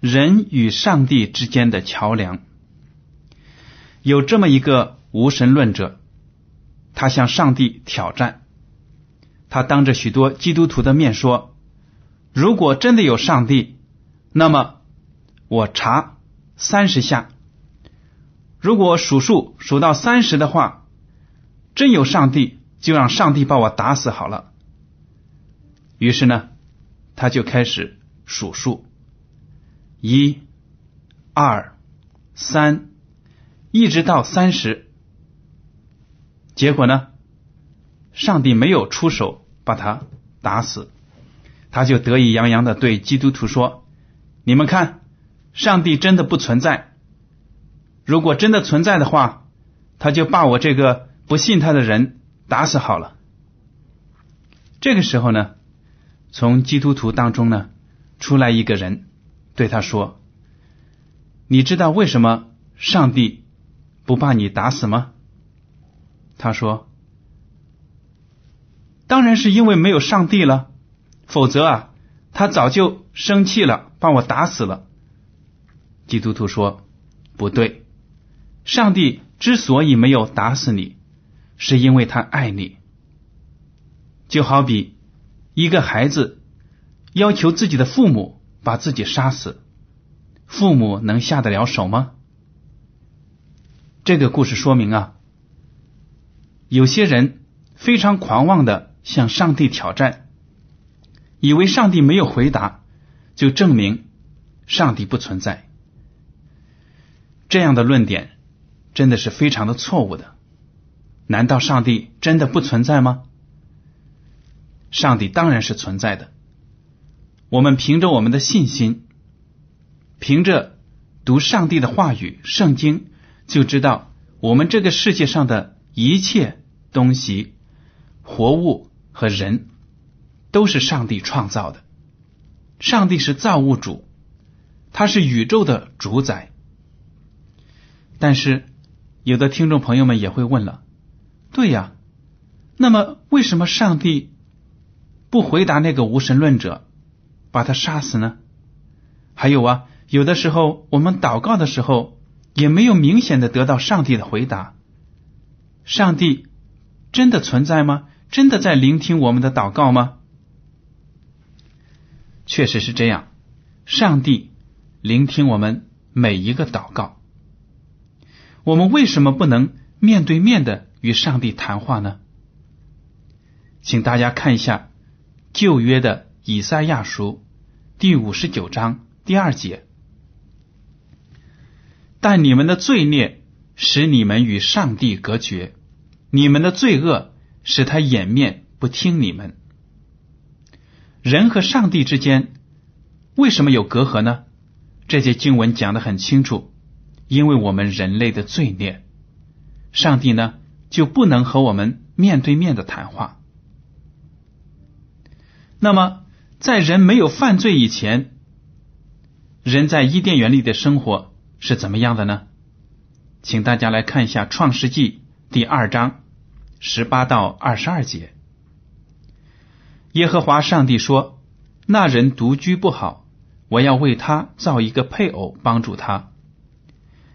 人与上帝之间的桥梁。有这么一个无神论者，他向上帝挑战，他当着许多基督徒的面说：“如果真的有上帝，那么我查三十下；如果数数数到三十的话，真有上帝，就让上帝把我打死好了。”于是呢，他就开始数数，一、二、三，一直到三十。结果呢，上帝没有出手把他打死，他就得意洋洋的对基督徒说：“你们看，上帝真的不存在。如果真的存在的话，他就把我这个不信他的人打死好了。”这个时候呢。从基督徒当中呢，出来一个人，对他说：“你知道为什么上帝不把你打死吗？”他说：“当然是因为没有上帝了，否则啊，他早就生气了，把我打死了。”基督徒说：“不对，上帝之所以没有打死你，是因为他爱你，就好比。”一个孩子要求自己的父母把自己杀死，父母能下得了手吗？这个故事说明啊，有些人非常狂妄的向上帝挑战，以为上帝没有回答，就证明上帝不存在。这样的论点真的是非常的错误的。难道上帝真的不存在吗？上帝当然是存在的。我们凭着我们的信心，凭着读上帝的话语《圣经》，就知道我们这个世界上的一切东西、活物和人，都是上帝创造的。上帝是造物主，他是宇宙的主宰。但是，有的听众朋友们也会问了：对呀，那么为什么上帝？不回答那个无神论者，把他杀死呢？还有啊，有的时候我们祷告的时候，也没有明显的得到上帝的回答。上帝真的存在吗？真的在聆听我们的祷告吗？确实是这样，上帝聆听我们每一个祷告。我们为什么不能面对面的与上帝谈话呢？请大家看一下。旧约的以赛亚书第五十九章第二节，但你们的罪孽使你们与上帝隔绝，你们的罪恶使他掩面不听你们。人和上帝之间为什么有隔阂呢？这些经文讲的很清楚，因为我们人类的罪孽，上帝呢就不能和我们面对面的谈话。那么，在人没有犯罪以前，人在伊甸园里的生活是怎么样的呢？请大家来看一下《创世纪》第二章十八到二十二节。耶和华上帝说：“那人独居不好，我要为他造一个配偶帮助他。”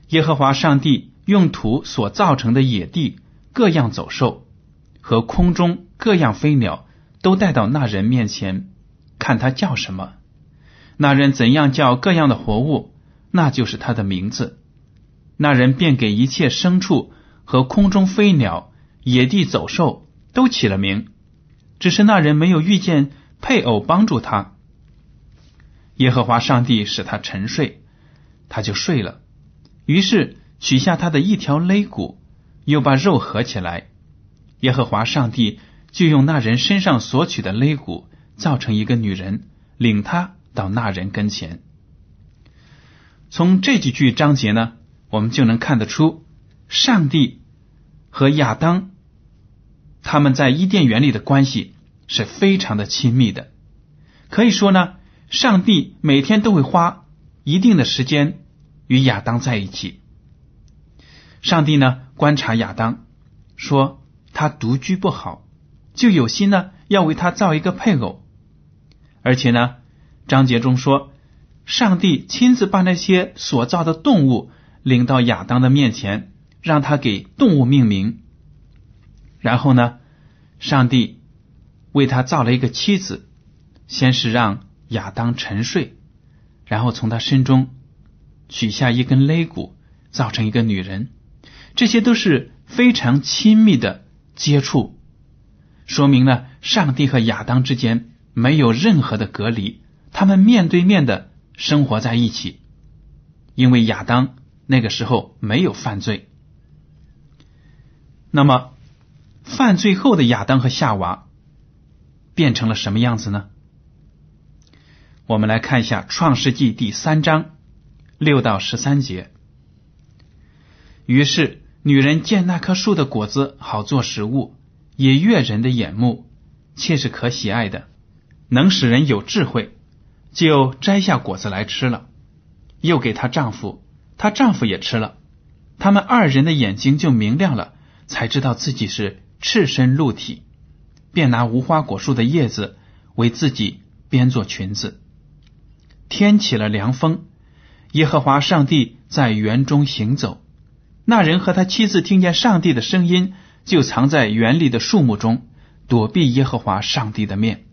耶和华上帝用土所造成的野地各样走兽和空中各样飞鸟都带到那人面前，看他叫什么。那人怎样叫各样的活物，那就是他的名字。那人便给一切牲畜和空中飞鸟、野地走兽都起了名。只是那人没有遇见配偶帮助他。耶和华上帝使他沉睡，他就睡了。于是取下他的一条肋骨，又把肉合起来。耶和华上帝就用那人身上所取的肋骨造成一个女人，领他到那人跟前。从这几句章节呢，我们就能看得出，上帝和亚当他们在伊甸园里的关系是非常的亲密的。可以说呢，上帝每天都会花一定的时间。与亚当在一起，上帝呢观察亚当，说他独居不好，就有心呢要为他造一个配偶。而且呢，章节中说，上帝亲自把那些所造的动物领到亚当的面前，让他给动物命名。然后呢，上帝为他造了一个妻子，先是让亚当沉睡，然后从他身中。取下一根肋骨，造成一个女人，这些都是非常亲密的接触，说明了上帝和亚当之间没有任何的隔离，他们面对面的生活在一起。因为亚当那个时候没有犯罪，那么犯罪后的亚当和夏娃变成了什么样子呢？我们来看一下《创世纪》第三章。六到十三节。于是女人见那棵树的果子好做食物，也悦人的眼目，切是可喜爱的，能使人有智慧，就摘下果子来吃了，又给她丈夫，她丈夫也吃了，他们二人的眼睛就明亮了，才知道自己是赤身露体，便拿无花果树的叶子为自己编做裙子。天起了凉风。耶和华上帝在园中行走，那人和他妻子听见上帝的声音，就藏在园里的树木中，躲避耶和华上帝的面。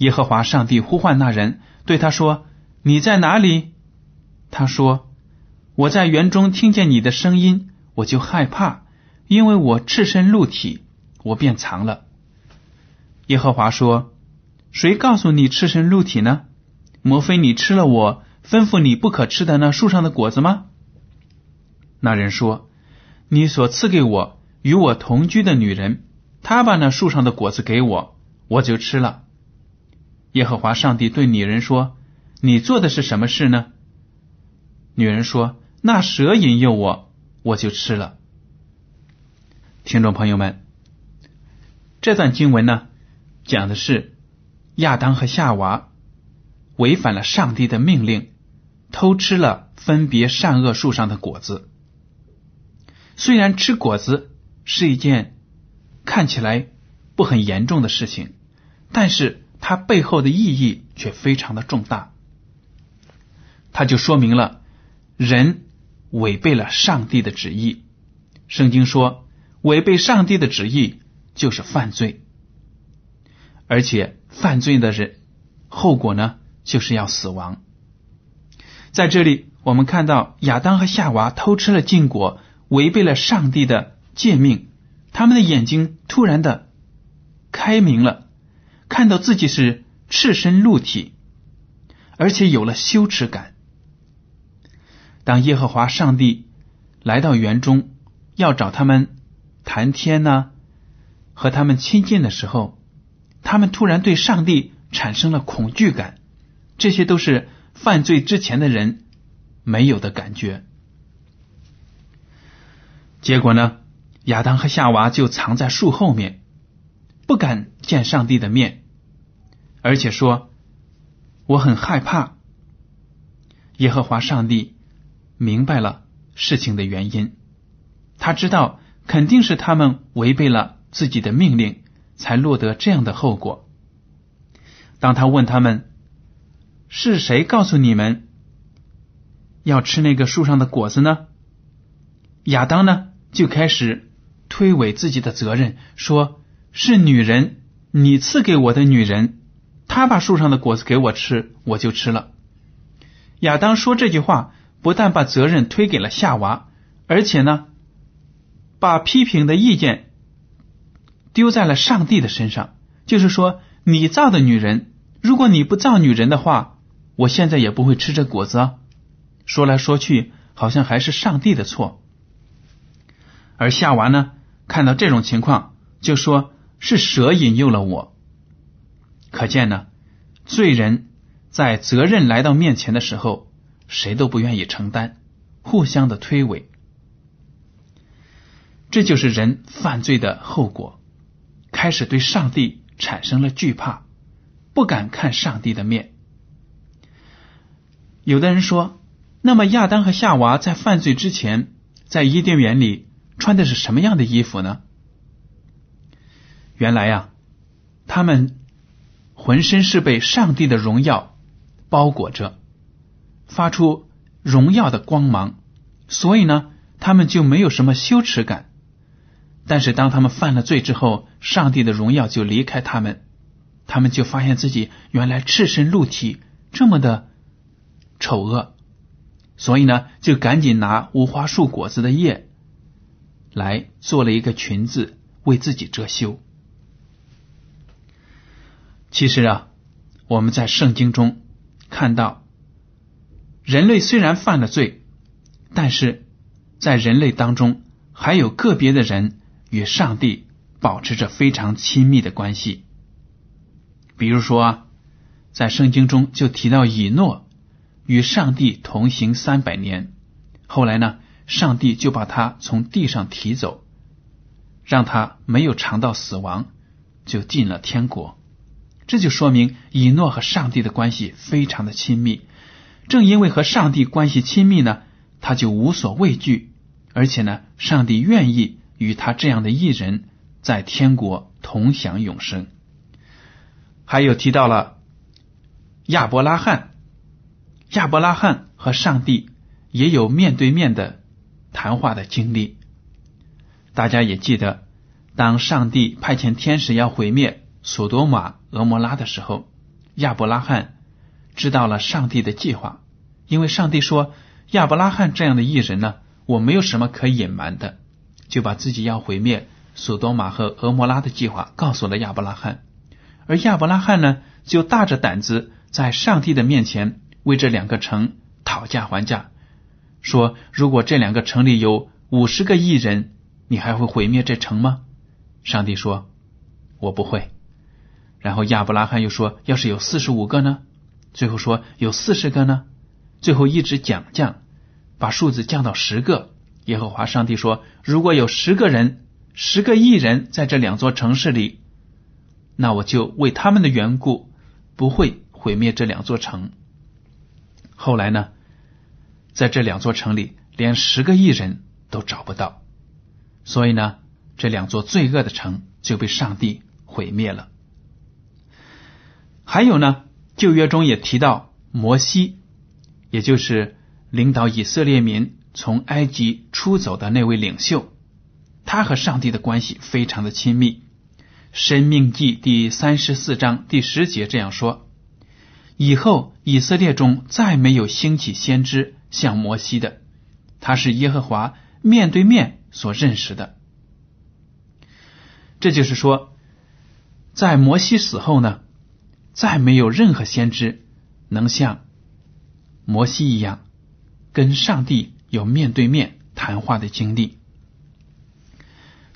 耶和华上帝呼唤那人，对他说：“你在哪里？”他说：“我在园中听见你的声音，我就害怕，因为我赤身露体，我便藏了。”耶和华说：“谁告诉你赤身露体呢？莫非你吃了我？”吩咐你不可吃的那树上的果子吗？那人说：“你所赐给我与我同居的女人，她把那树上的果子给我，我就吃了。”耶和华上帝对女人说：“你做的是什么事呢？”女人说：“那蛇引诱我，我就吃了。”听众朋友们，这段经文呢，讲的是亚当和夏娃违反了上帝的命令。偷吃了分别善恶树上的果子，虽然吃果子是一件看起来不很严重的事情，但是它背后的意义却非常的重大。它就说明了人违背了上帝的旨意。圣经说，违背上帝的旨意就是犯罪，而且犯罪的人后果呢，就是要死亡。在这里，我们看到亚当和夏娃偷吃了禁果，违背了上帝的诫命。他们的眼睛突然的开明了，看到自己是赤身露体，而且有了羞耻感。当耶和华上帝来到园中，要找他们谈天呢，和他们亲近的时候，他们突然对上帝产生了恐惧感。这些都是。犯罪之前的人没有的感觉，结果呢？亚当和夏娃就藏在树后面，不敢见上帝的面，而且说：“我很害怕。”耶和华上帝明白了事情的原因，他知道肯定是他们违背了自己的命令，才落得这样的后果。当他问他们是谁告诉你们要吃那个树上的果子呢？亚当呢就开始推诿自己的责任，说是女人，你赐给我的女人，她把树上的果子给我吃，我就吃了。亚当说这句话，不但把责任推给了夏娃，而且呢，把批评的意见丢在了上帝的身上。就是说，你造的女人，如果你不造女人的话，我现在也不会吃这果子。啊。说来说去，好像还是上帝的错。而夏娃呢，看到这种情况，就说是蛇引诱了我。可见呢，罪人。在责任来到面前的时候，谁都不愿意承担，互相的推诿，这就是人犯罪的后果。开始对上帝产生了惧怕，不敢看上帝的面。有的人说，那么亚当和夏娃在犯罪之前，在伊甸园里穿的是什么样的衣服呢？原来呀，他们浑身是被上帝的荣耀。包裹着，发出荣耀的光芒，所以呢，他们就没有什么羞耻感。但是当他们犯了罪之后，上帝的荣耀就离开他们，他们就发现自己原来赤身露体，这么的丑恶，所以呢，就赶紧拿无花树果子的叶来做了一个裙子，为自己遮羞。其实啊，我们在圣经中。看到人类虽然犯了罪，但是在人类当中还有个别的人与上帝保持着非常亲密的关系。比如说啊，在圣经中就提到以诺与上帝同行三百年，后来呢，上帝就把他从地上提走，让他没有尝到死亡，就进了天国。这就说明以诺和上帝的关系非常的亲密。正因为和上帝关系亲密呢，他就无所畏惧，而且呢，上帝愿意与他这样的艺人在天国同享永生。还有提到了亚伯拉罕，亚伯拉罕和上帝也有面对面的谈话的经历。大家也记得，当上帝派遣天使要毁灭索多玛。俄摩拉的时候，亚伯拉罕知道了上帝的计划，因为上帝说亚伯拉罕这样的艺人呢，我没有什么可隐瞒的，就把自己要毁灭索多玛和俄摩拉的计划告诉了亚伯拉罕，而亚伯拉罕呢，就大着胆子在上帝的面前为这两个城讨价还价，说如果这两个城里有五十个艺人，你还会毁灭这城吗？上帝说，我不会。然后亚伯拉罕又说：“要是有四十五个呢？”最后说：“有四十个呢？”最后一直降降，把数字降到十个。耶和华上帝说：“如果有十个人，十个亿人在这两座城市里，那我就为他们的缘故不会毁灭这两座城。”后来呢，在这两座城里，连十个亿人都找不到，所以呢，这两座罪恶的城就被上帝毁灭了。还有呢，旧约中也提到摩西，也就是领导以色列民从埃及出走的那位领袖，他和上帝的关系非常的亲密。生命记第三十四章第十节这样说：以后以色列中再没有兴起先知像摩西的，他是耶和华面对面所认识的。这就是说，在摩西死后呢。再没有任何先知能像摩西一样跟上帝有面对面谈话的经历。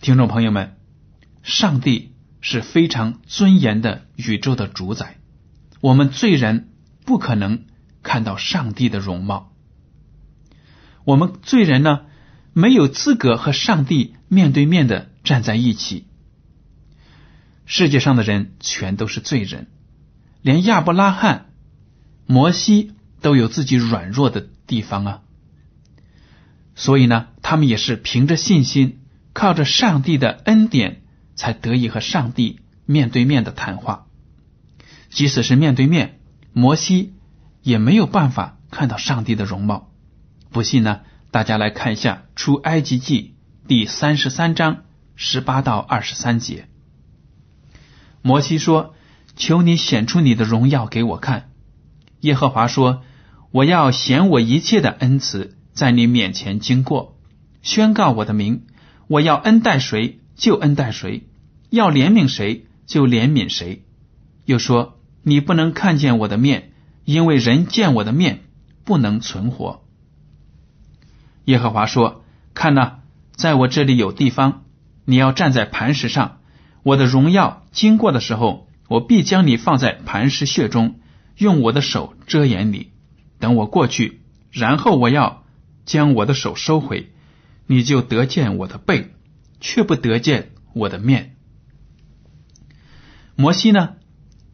听众朋友们，上帝是非常尊严的宇宙的主宰，我们罪人不可能看到上帝的容貌。我们罪人呢，没有资格和上帝面对面的站在一起。世界上的人全都是罪人。连亚伯拉罕、摩西都有自己软弱的地方啊！所以呢，他们也是凭着信心，靠着上帝的恩典，才得以和上帝面对面的谈话。即使是面对面，摩西也没有办法看到上帝的容貌。不信呢，大家来看一下《出埃及记》第三十三章十八到二十三节。摩西说：“求你显出你的荣耀给我看。”耶和华说：“我要显我一切的恩慈在你面前经过，宣告我的名。我要恩待谁就恩待谁，要怜悯谁就怜悯谁。”又说：“你不能看见我的面，因为人见我的面不能存活。”耶和华说：“看呐，在我这里有地方，你要站在磐石上。我的荣耀经过的时候，我必将你放在磐石穴中。”用我的手遮掩你，等我过去，然后我要将我的手收回，你就得见我的背，却不得见我的面。摩西呢，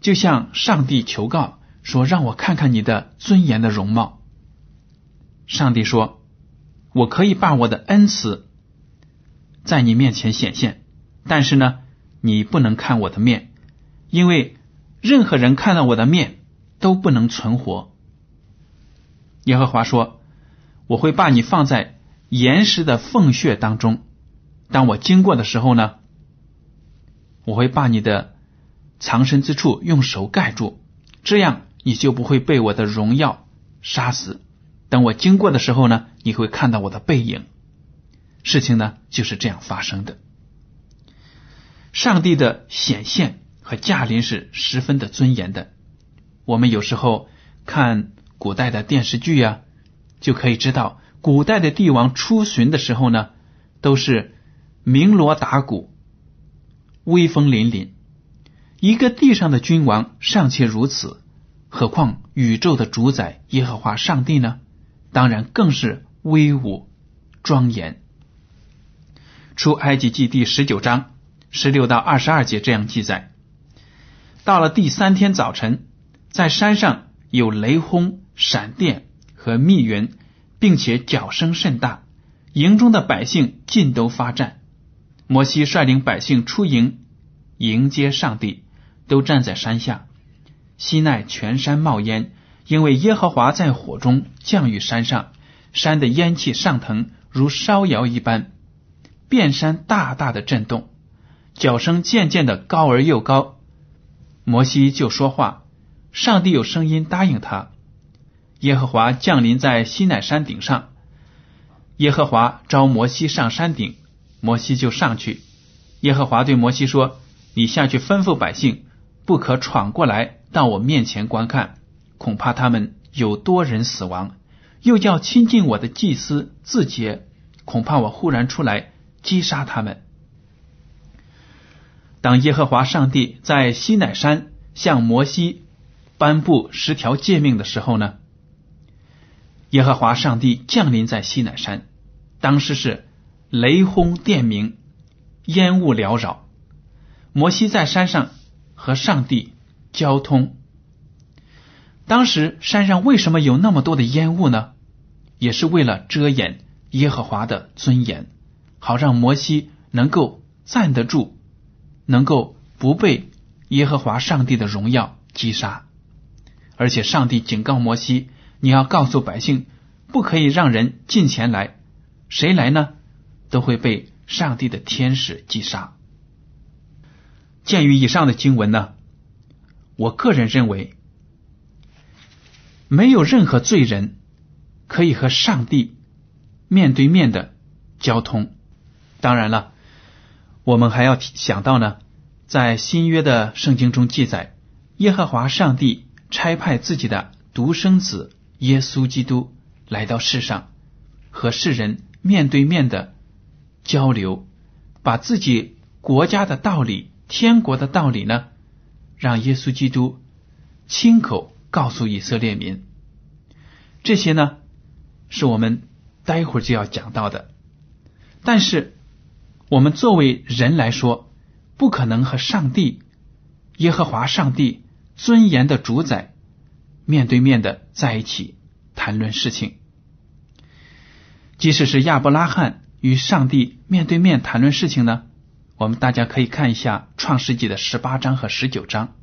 就向上帝求告说：“让我看看你的尊严的容貌。”上帝说：“我可以把我的恩慈在你面前显现，但是呢，你不能看我的面，因为任何人看到我的面。”都不能存活。耶和华说：“我会把你放在岩石的缝穴当中，当我经过的时候呢，我会把你的藏身之处用手盖住，这样你就不会被我的荣耀杀死。等我经过的时候呢，你会看到我的背影。事情呢就是这样发生的。上帝的显现和驾临是十分的尊严的。”我们有时候看古代的电视剧呀，就可以知道，古代的帝王出巡的时候呢，都是鸣锣打鼓、威风凛凛。一个地上的君王尚且如此，何况宇宙的主宰耶和华上帝呢？当然更是威武庄严。出埃及记第十九章十六到二十二节这样记载：到了第三天早晨。在山上有雷轰、闪电和密云，并且脚声甚大，营中的百姓尽都发战。摩西率领百姓出营迎接上帝，都站在山下。西奈全山冒烟，因为耶和华在火中降于山上，山的烟气上腾如烧窑一般，遍山大大的震动，脚声渐渐的高而又高。摩西就说话。上帝有声音答应他。耶和华降临在西乃山顶上。耶和华召摩西上山顶，摩西就上去。耶和华对摩西说：“你下去吩咐百姓，不可闯过来到我面前观看，恐怕他们有多人死亡。又叫亲近我的祭司自洁，恐怕我忽然出来击杀他们。”当耶和华上帝在西乃山向摩西。颁布十条诫命的时候呢，耶和华上帝降临在西乃山，当时是雷轰电鸣，烟雾缭绕。摩西在山上和上帝交通。当时山上为什么有那么多的烟雾呢？也是为了遮掩耶和华的尊严，好让摩西能够站得住，能够不被耶和华上帝的荣耀击杀。而且，上帝警告摩西：“你要告诉百姓，不可以让人进前来，谁来呢，都会被上帝的天使击杀。”鉴于以上的经文呢，我个人认为，没有任何罪人可以和上帝面对面的交通。当然了，我们还要想到呢，在新约的圣经中记载，耶和华上帝。差派自己的独生子耶稣基督来到世上，和世人面对面的交流，把自己国家的道理、天国的道理呢，让耶稣基督亲口告诉以色列民。这些呢，是我们待会儿就要讲到的。但是，我们作为人来说，不可能和上帝、耶和华上帝。尊严的主宰，面对面的在一起谈论事情。即使是亚伯拉罕与上帝面对面谈论事情呢，我们大家可以看一下《创世纪》的十八章和十九章，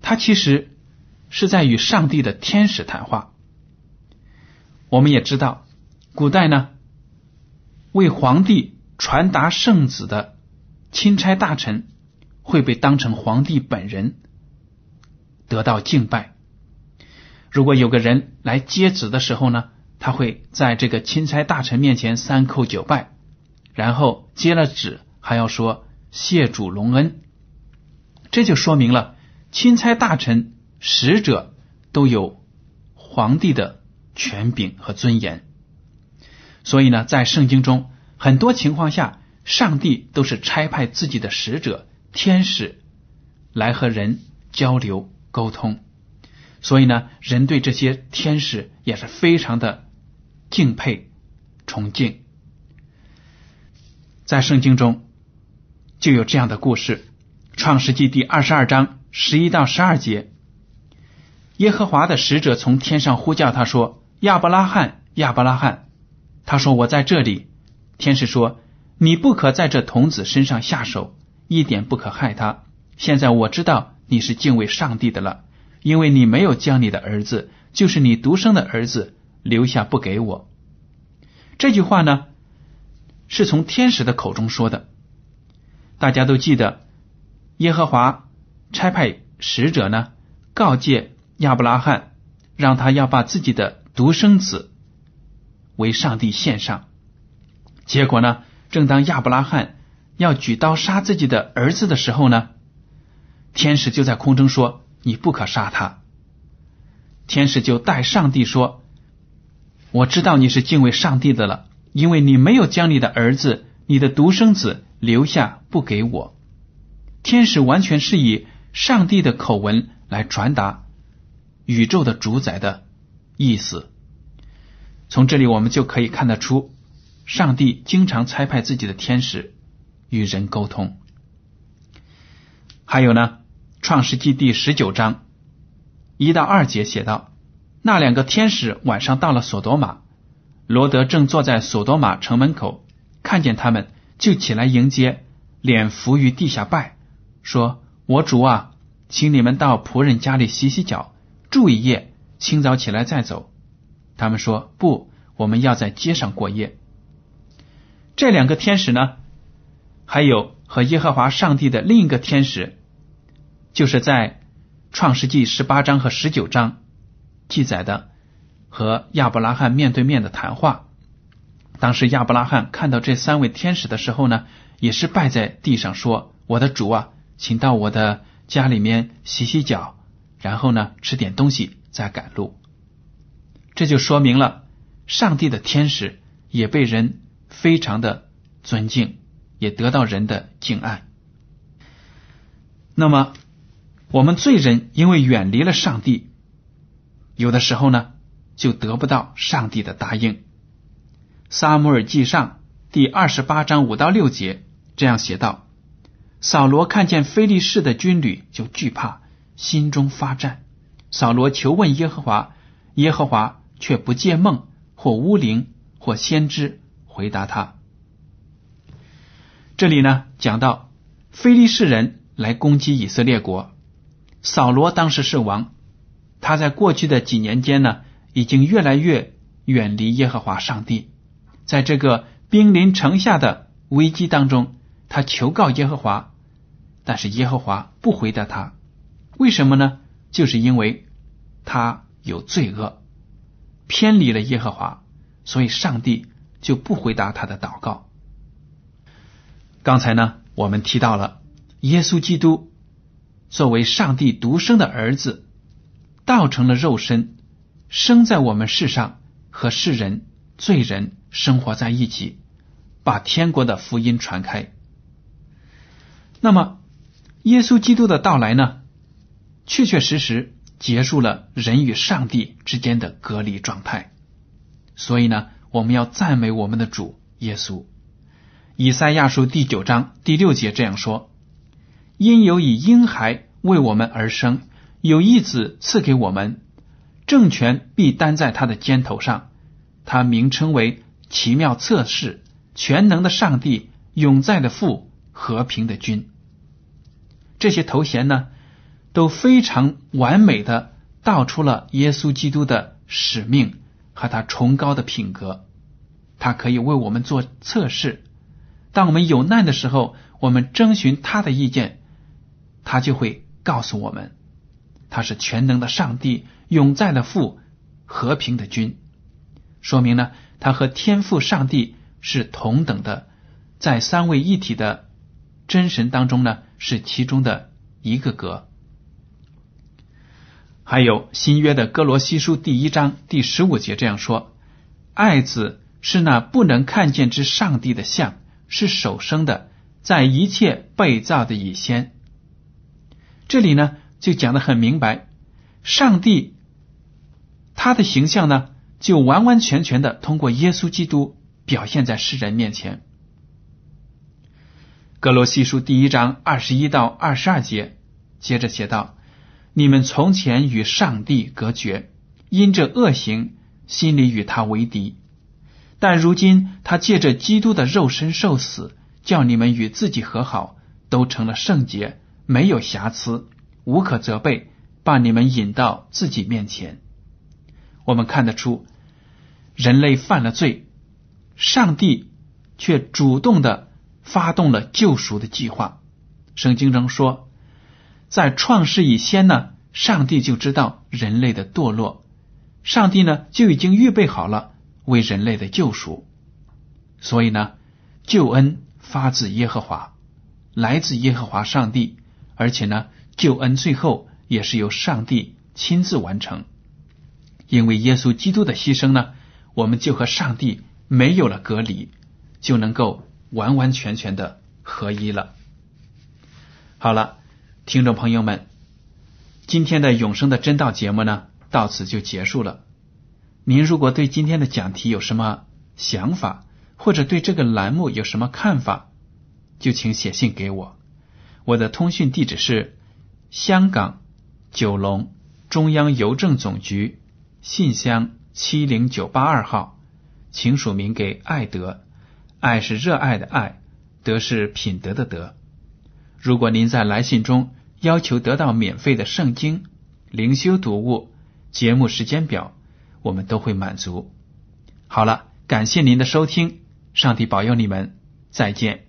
他其实是在与上帝的天使谈话。我们也知道，古代呢，为皇帝传达圣旨的钦差大臣会被当成皇帝本人得到敬拜。如果有个人来接旨的时候呢，他会在这个钦差大臣面前三叩九拜，然后接了旨还要说谢主隆恩。这就说明了钦差大臣、使者都有皇帝的。权柄和尊严，所以呢，在圣经中很多情况下，上帝都是差派自己的使者、天使来和人交流沟通。所以呢，人对这些天使也是非常的敬佩、崇敬。在圣经中就有这样的故事，《创世纪》第二十二章十一到十二节，耶和华的使者从天上呼叫他说。亚伯拉罕，亚伯拉罕，他说：“我在这里。”天使说：“你不可在这童子身上下手，一点不可害他。现在我知道你是敬畏上帝的了，因为你没有将你的儿子，就是你独生的儿子留下不给我。”这句话呢，是从天使的口中说的。大家都记得，耶和华差派使者呢，告诫亚伯拉罕，让他要把自己的。独生子为上帝献上，结果呢？正当亚伯拉罕要举刀杀自己的儿子的时候呢，天使就在空中说：“你不可杀他。”天使就带上帝说：“我知道你是敬畏上帝的了，因为你没有将你的儿子，你的独生子留下不给我。”天使完全是以上帝的口吻来传达宇宙的主宰的。意思，从这里我们就可以看得出，上帝经常差派自己的天使与人沟通。还有呢，《创世纪》第十九章一到二节写道：那两个天使晚上到了索多玛，罗德正坐在索多玛城门口，看见他们，就起来迎接，脸伏于地下拜，说：“我主啊，请你们到仆人家里洗洗脚，住一夜。”清早起来再走，他们说不，我们要在街上过夜。这两个天使呢，还有和耶和华上帝的另一个天使，就是在创世纪十八章和十九章记载的和亚伯拉罕面对面的谈话。当时亚伯拉罕看到这三位天使的时候呢，也是拜在地上说：“我的主啊，请到我的家里面洗洗脚，然后呢吃点东西。”再赶路，这就说明了上帝的天使也被人非常的尊敬，也得到人的敬爱。那么，我们罪人因为远离了上帝，有的时候呢，就得不到上帝的答应。撒母耳记上第二十八章五到六节这样写道：扫罗看见非利士的军旅，就惧怕，心中发战。扫罗求问耶和华，耶和华却不借梦或巫灵或先知回答他。这里呢讲到非利士人来攻击以色列国，扫罗当时是王，他在过去的几年间呢，已经越来越远离耶和华上帝，在这个兵临城下的危机当中，他求告耶和华，但是耶和华不回答他，为什么呢？就是因为他有罪恶，偏离了耶和华，所以上帝就不回答他的祷告。刚才呢，我们提到了耶稣基督作为上帝独生的儿子，道成了肉身，生在我们世上，和世人罪人生活在一起，把天国的福音传开。那么，耶稣基督的到来呢？确确实实结束了人与上帝之间的隔离状态，所以呢，我们要赞美我们的主耶稣。以赛亚书第九章第六节这样说：“因有以婴孩为我们而生，有一子赐给我们，政权必担在他的肩头上，他名称为奇妙测试、全能的上帝、永在的父、和平的君。这些头衔呢，都非常完美的道出了耶稣基督的使命和他崇高的品格。他可以为我们做测试，当我们有难的时候，我们征询他的意见，他就会告诉我们，他是全能的上帝、永在的父、和平的君。说明呢，他和天父上帝是同等的，在三位一体的真神当中呢，是其中的一个格。还有新约的哥罗西书第一章第十五节这样说：“爱子。”是那不能看见之上帝的像，是首生的，在一切被造的以先。这里呢，就讲的很明白，上帝他的形象呢，就完完全全的通过耶稣基督表现在世人面前。格罗西书第一章二十一到二十二节，接着写道：“你们从前与上帝隔绝，因着恶行，心里与他为敌。”但如今，他借着基督的肉身受死，叫你们与自己和好，都成了圣洁，没有瑕疵，无可责备，把你们引到自己面前。我们看得出，人类犯了罪，上帝却主动的发动了救赎的计划。圣经中说，在创世以前呢，上帝就知道人类的堕落，上帝呢就已经预备好了。为人类的救赎，所以呢，救恩发自耶和华，来自耶和华上帝，而且呢，救恩最后也是由上帝亲自完成。因为耶稣基督的牺牲呢，我们就和上帝没有了隔离，就能够完完全全的合一了。好了，听众朋友们，今天的永生的真道节目呢，到此就结束了。您如果对今天的讲题有什么想法，或者对这个栏目有什么看法，就请写信给我。我的通讯地址是香港九龙中央邮政总局信箱七零九八二号，请署名给爱德。爱是热爱的爱，德是品德的德。如果您在来信中要求得到免费的圣经灵修读物、节目时间表。我们都会满足。好了，感谢您的收听，上帝保佑你们，再见。